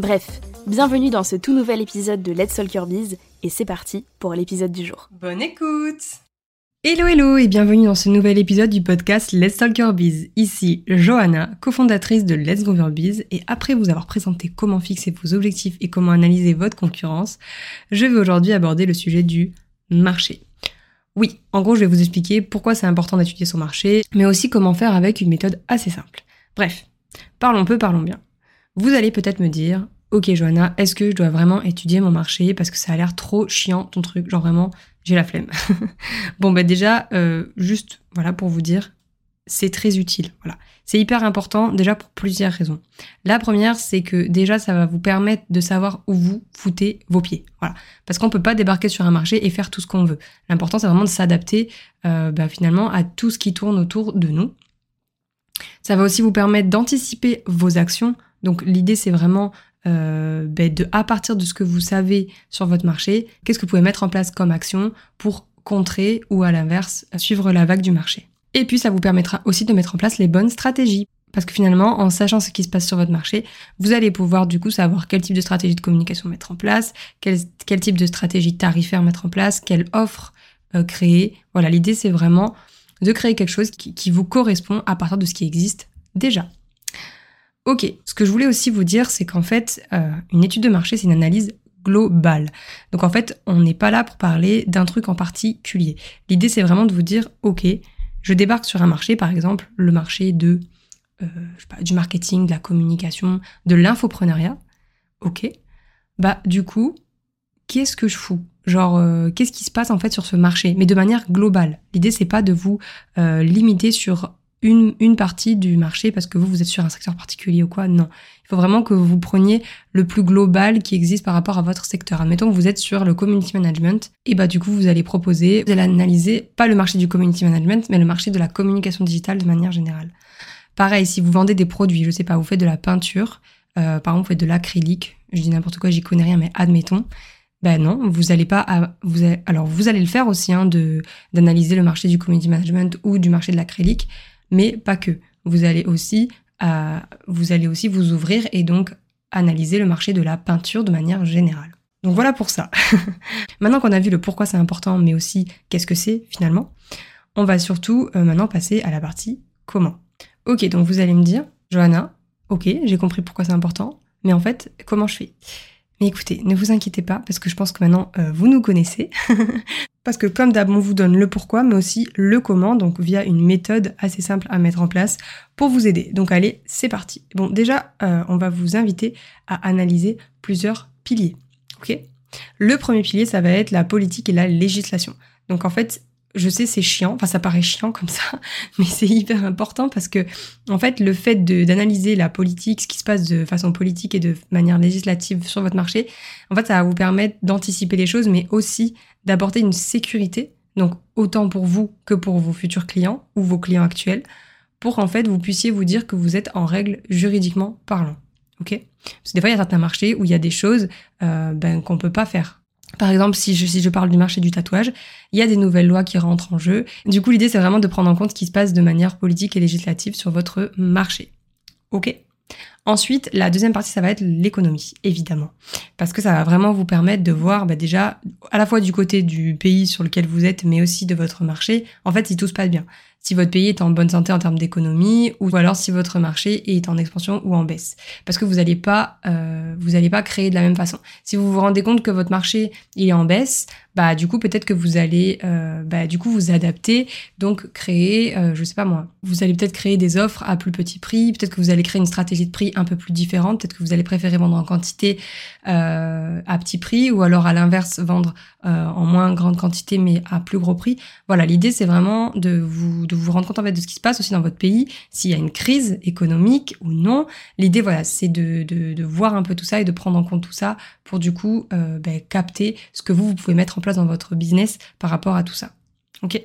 Bref, bienvenue dans ce tout nouvel épisode de Let's Talk Your Biz et c'est parti pour l'épisode du jour. Bonne écoute Hello hello et bienvenue dans ce nouvel épisode du podcast Let's Talk Your Biz. Ici Johanna, cofondatrice de Let's Go Your Biz et après vous avoir présenté comment fixer vos objectifs et comment analyser votre concurrence, je vais aujourd'hui aborder le sujet du marché. Oui, en gros je vais vous expliquer pourquoi c'est important d'étudier son marché, mais aussi comment faire avec une méthode assez simple. Bref, parlons peu, parlons bien. Vous allez peut-être me dire, ok Johanna, est-ce que je dois vraiment étudier mon marché parce que ça a l'air trop chiant ton truc, genre vraiment, j'ai la flemme. bon ben déjà, euh, juste voilà pour vous dire, c'est très utile. Voilà, c'est hyper important déjà pour plusieurs raisons. La première, c'est que déjà ça va vous permettre de savoir où vous foutez vos pieds. Voilà, parce qu'on peut pas débarquer sur un marché et faire tout ce qu'on veut. L'important c'est vraiment de s'adapter euh, bah, finalement à tout ce qui tourne autour de nous. Ça va aussi vous permettre d'anticiper vos actions donc l'idée c'est vraiment euh, ben, de à partir de ce que vous savez sur votre marché, qu'est-ce que vous pouvez mettre en place comme action pour contrer ou à l'inverse suivre la vague du marché. Et puis ça vous permettra aussi de mettre en place les bonnes stratégies. Parce que finalement, en sachant ce qui se passe sur votre marché, vous allez pouvoir du coup savoir quel type de stratégie de communication mettre en place, quel, type de stratégie tarifaire mettre en place, quelle offre euh, créer. Voilà, l'idée c'est vraiment de créer quelque chose qui vous correspond à partir de ce qui existe déjà. Ok, ce que je voulais aussi vous dire, c'est qu'en fait, euh, une étude de marché, c'est une analyse globale. Donc en fait, on n'est pas là pour parler d'un truc en particulier. L'idée, c'est vraiment de vous dire, ok, je débarque sur un marché, par exemple, le marché euh, du marketing, de la communication, de l'infopreneuriat. Ok, bah du coup, qu'est-ce que je fous? Genre, euh, qu'est-ce qui se passe en fait sur ce marché? Mais de manière globale. L'idée, c'est pas de vous limiter sur une, une partie du marché parce que vous, vous êtes sur un secteur particulier ou quoi. Non. Il faut vraiment que vous preniez le plus global qui existe par rapport à votre secteur. Admettons que vous êtes sur le community management, et bah du coup, vous allez proposer, vous allez analyser pas le marché du community management, mais le marché de la communication digitale de manière générale. Pareil, si vous vendez des produits, je sais pas, vous faites de la peinture, euh, par exemple, vous faites de l'acrylique, je dis n'importe quoi, j'y connais rien, mais admettons. Ben non, vous allez pas. vous alors vous allez le faire aussi hein, de d'analyser le marché du community management ou du marché de l'acrylique, mais pas que. Vous allez aussi, euh, vous allez aussi vous ouvrir et donc analyser le marché de la peinture de manière générale. Donc voilà pour ça. maintenant qu'on a vu le pourquoi c'est important, mais aussi qu'est-ce que c'est finalement, on va surtout euh, maintenant passer à la partie comment. Ok, donc vous allez me dire, Johanna, ok, j'ai compris pourquoi c'est important, mais en fait, comment je fais? Mais écoutez, ne vous inquiétez pas, parce que je pense que maintenant, euh, vous nous connaissez. parce que comme d'hab, on vous donne le pourquoi, mais aussi le comment, donc via une méthode assez simple à mettre en place pour vous aider. Donc allez, c'est parti. Bon, déjà, euh, on va vous inviter à analyser plusieurs piliers. Ok? Le premier pilier, ça va être la politique et la législation. Donc en fait, je sais c'est chiant, enfin ça paraît chiant comme ça, mais c'est hyper important parce que en fait le fait d'analyser la politique, ce qui se passe de façon politique et de manière législative sur votre marché, en fait ça va vous permettre d'anticiper les choses, mais aussi d'apporter une sécurité, donc autant pour vous que pour vos futurs clients ou vos clients actuels, pour en fait vous puissiez vous dire que vous êtes en règle juridiquement parlant. Ok? Parce que des fois il y a certains marchés où il y a des choses euh, ben, qu'on peut pas faire par exemple, si je, parle du marché du tatouage, il y a des nouvelles lois qui rentrent en jeu. Du coup, l'idée, c'est vraiment de prendre en compte ce qui se passe de manière politique et législative sur votre marché. OK? Ensuite, la deuxième partie, ça va être l'économie, évidemment. Parce que ça va vraiment vous permettre de voir bah, déjà, à la fois du côté du pays sur lequel vous êtes, mais aussi de votre marché, en fait, si tout se passe bien. Si votre pays est en bonne santé en termes d'économie, ou alors si votre marché est en expansion ou en baisse. Parce que vous n'allez pas, euh, vous pas créer de la même façon. Si vous vous rendez compte que votre marché il est en baisse, bah du coup peut-être que vous allez, euh, bah du coup vous adapter, donc créer, euh, je sais pas moi, vous allez peut-être créer des offres à plus petit prix, peut-être que vous allez créer une stratégie de prix un peu plus différente, peut-être que vous allez préférer vendre en quantité euh, à petit prix, ou alors à l'inverse vendre euh, en moins grande quantité mais à plus gros prix. Voilà, l'idée c'est vraiment de vous de vous rendre compte en fait de ce qui se passe aussi dans votre pays, s'il y a une crise économique ou non. L'idée voilà, c'est de, de, voir un peu tout ça et de prendre en compte tout ça pour du coup euh, ben, capter ce que vous vous pouvez mettre en place dans votre business par rapport à tout ça. Ok.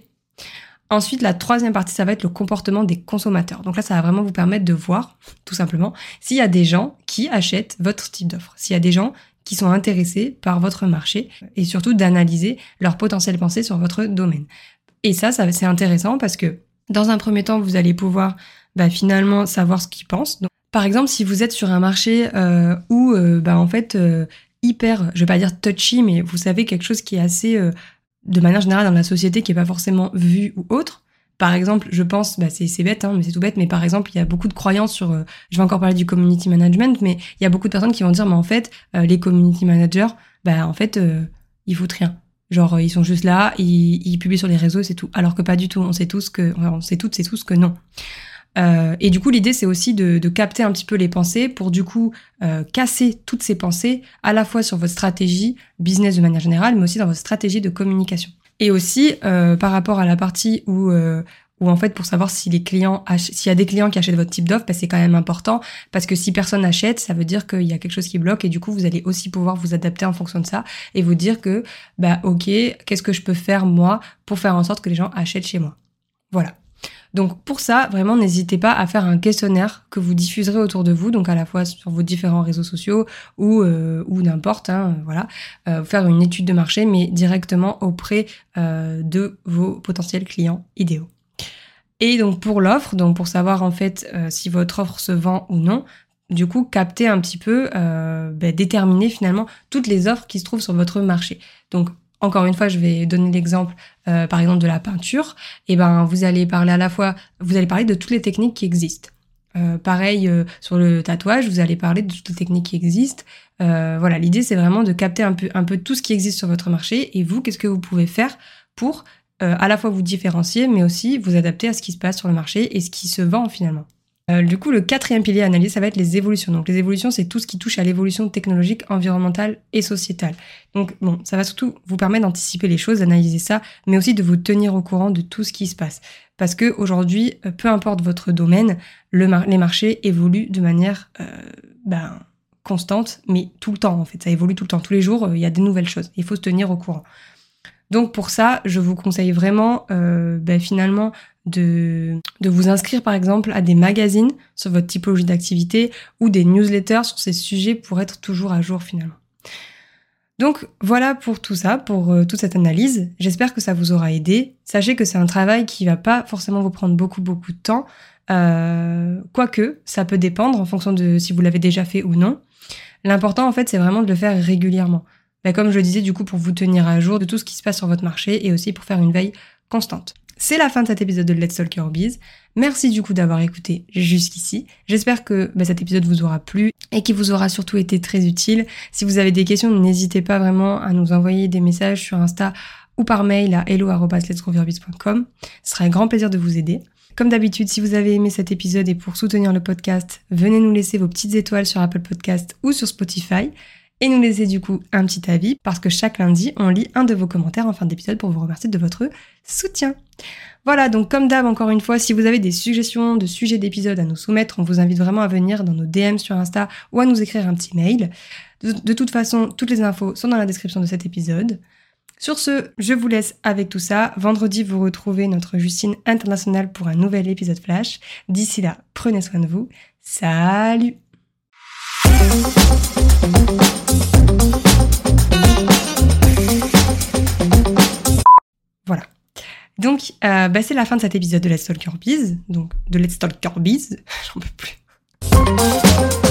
Ensuite, la troisième partie, ça va être le comportement des consommateurs. Donc là, ça va vraiment vous permettre de voir, tout simplement, s'il y a des gens qui achètent votre type d'offre, s'il y a des gens qui sont intéressés par votre marché et surtout d'analyser leur potentiel pensée sur votre domaine. Et ça, c'est intéressant parce que dans un premier temps, vous allez pouvoir bah, finalement savoir ce qu'ils pensent. Par exemple, si vous êtes sur un marché euh, où, euh, bah, en fait, euh, hyper, je vais pas dire touchy, mais vous savez quelque chose qui est assez, de manière générale dans la société, qui est pas forcément vu ou autre. Par exemple, je pense, bah c'est bête, hein, mais c'est tout bête, mais par exemple, il y a beaucoup de croyances sur, euh, je vais encore parler du community management, mais il y a beaucoup de personnes qui vont dire, mais en fait, euh, les community managers, bah en fait, ils foutent rien. Genre, ils sont juste là, ils, ils publient sur les réseaux, c'est tout. Alors que pas du tout. On sait tous que, on sait toutes, c'est tous que non. Euh, et du coup, l'idée, c'est aussi de, de, capter un petit peu les pensées pour du coup euh, casser toutes ces pensées à la fois sur votre stratégie business de manière générale, mais aussi dans votre stratégie de communication. Et aussi euh, par rapport à la partie où euh, où en fait pour savoir si les clients s'il y a des clients qui achètent votre type d'offre, bah, c'est quand même important parce que si personne n'achète, ça veut dire qu'il y a quelque chose qui bloque et du coup vous allez aussi pouvoir vous adapter en fonction de ça et vous dire que bah ok, qu'est-ce que je peux faire moi pour faire en sorte que les gens achètent chez moi. Voilà. Donc pour ça, vraiment, n'hésitez pas à faire un questionnaire que vous diffuserez autour de vous, donc à la fois sur vos différents réseaux sociaux ou euh, ou n'importe, hein, voilà, euh, faire une étude de marché, mais directement auprès euh, de vos potentiels clients idéaux. Et donc pour l'offre, donc pour savoir en fait euh, si votre offre se vend ou non, du coup capter un petit peu, ben, déterminer finalement toutes les offres qui se trouvent sur votre marché. Donc encore une fois, je vais donner l'exemple, euh, par exemple, de la peinture. Et eh ben, vous allez parler à la fois, vous allez parler de toutes les techniques qui existent. Euh, pareil euh, sur le tatouage, vous allez parler de toutes les techniques qui existent. Euh, voilà, l'idée c'est vraiment de capter un peu, tout ce qui existe sur votre marché et vous, qu'est-ce que vous pouvez faire pour à la fois vous différencier, mais aussi vous adapter à ce qui se passe sur le marché et ce qui se vend finalement? Euh, du coup, le quatrième pilier à analyser, ça va être les évolutions. Donc, les évolutions, c'est tout ce qui touche à l'évolution technologique, environnementale et sociétale. Donc, bon, ça va surtout vous permettre d'anticiper les choses, d'analyser ça, mais aussi de vous tenir au courant de tout ce qui se passe. Parce que aujourd'hui, euh, peu importe votre domaine, les marchés évoluent de manière euh, ben, constante, mais tout le temps en fait. Ça évolue tout le temps. Tous les jours, il y a des nouvelles choses. Il faut se tenir au courant. Donc pour ça, je vous conseille vraiment euh, ben, finalement de, vous inscrire par exemple à des magazines sur votre typologie d'activité ou des newsletters sur ces sujets pour être toujours à jour finalement. Donc voilà pour tout ça, pour euh, toute cette analyse. J'espère que ça vous aura aidé. Sachez que c'est un travail qui va pas forcément vous prendre beaucoup beaucoup de temps. Euh, quoique, ça peut dépendre en fonction de si vous l'avez déjà fait ou non. L'important en fait, c'est vraiment de le faire régulièrement. Ben, comme je le disais, du coup, pour vous tenir à jour de tout ce qui se passe sur votre marché et aussi pour faire une veille constante. C'est la fin de cet épisode de Let's Talk Your Biz. Merci du coup d'avoir écouté jusqu'ici. J'espère que bah, cet épisode vous aura plu et qu'il vous aura surtout été très utile. Si vous avez des questions, n'hésitez pas vraiment à nous envoyer des messages sur Insta ou par mail à hello.letsgrowyourbiz.com. Ce sera un grand plaisir de vous aider. Comme d'habitude, si vous avez aimé cet épisode et pour soutenir le podcast, venez nous laisser vos petites étoiles sur Apple Podcast ou sur Spotify et nous laisser du coup un petit avis parce que chaque lundi, on lit un de vos commentaires en fin d'épisode pour vous remercier de votre soutien. Voilà, donc comme d'hab, encore une fois, si vous avez des suggestions de sujets d'épisodes à nous soumettre, on vous invite vraiment à venir dans nos DM sur Insta ou à nous écrire un petit mail. De, de toute façon, toutes les infos sont dans la description de cet épisode. Sur ce, je vous laisse avec tout ça. Vendredi, vous retrouvez notre Justine internationale pour un nouvel épisode flash. D'ici là, prenez soin de vous. Salut Donc, euh, bah, c'est la fin de cet épisode de Let's Talk Your donc de Let's Talk Your j'en peux plus.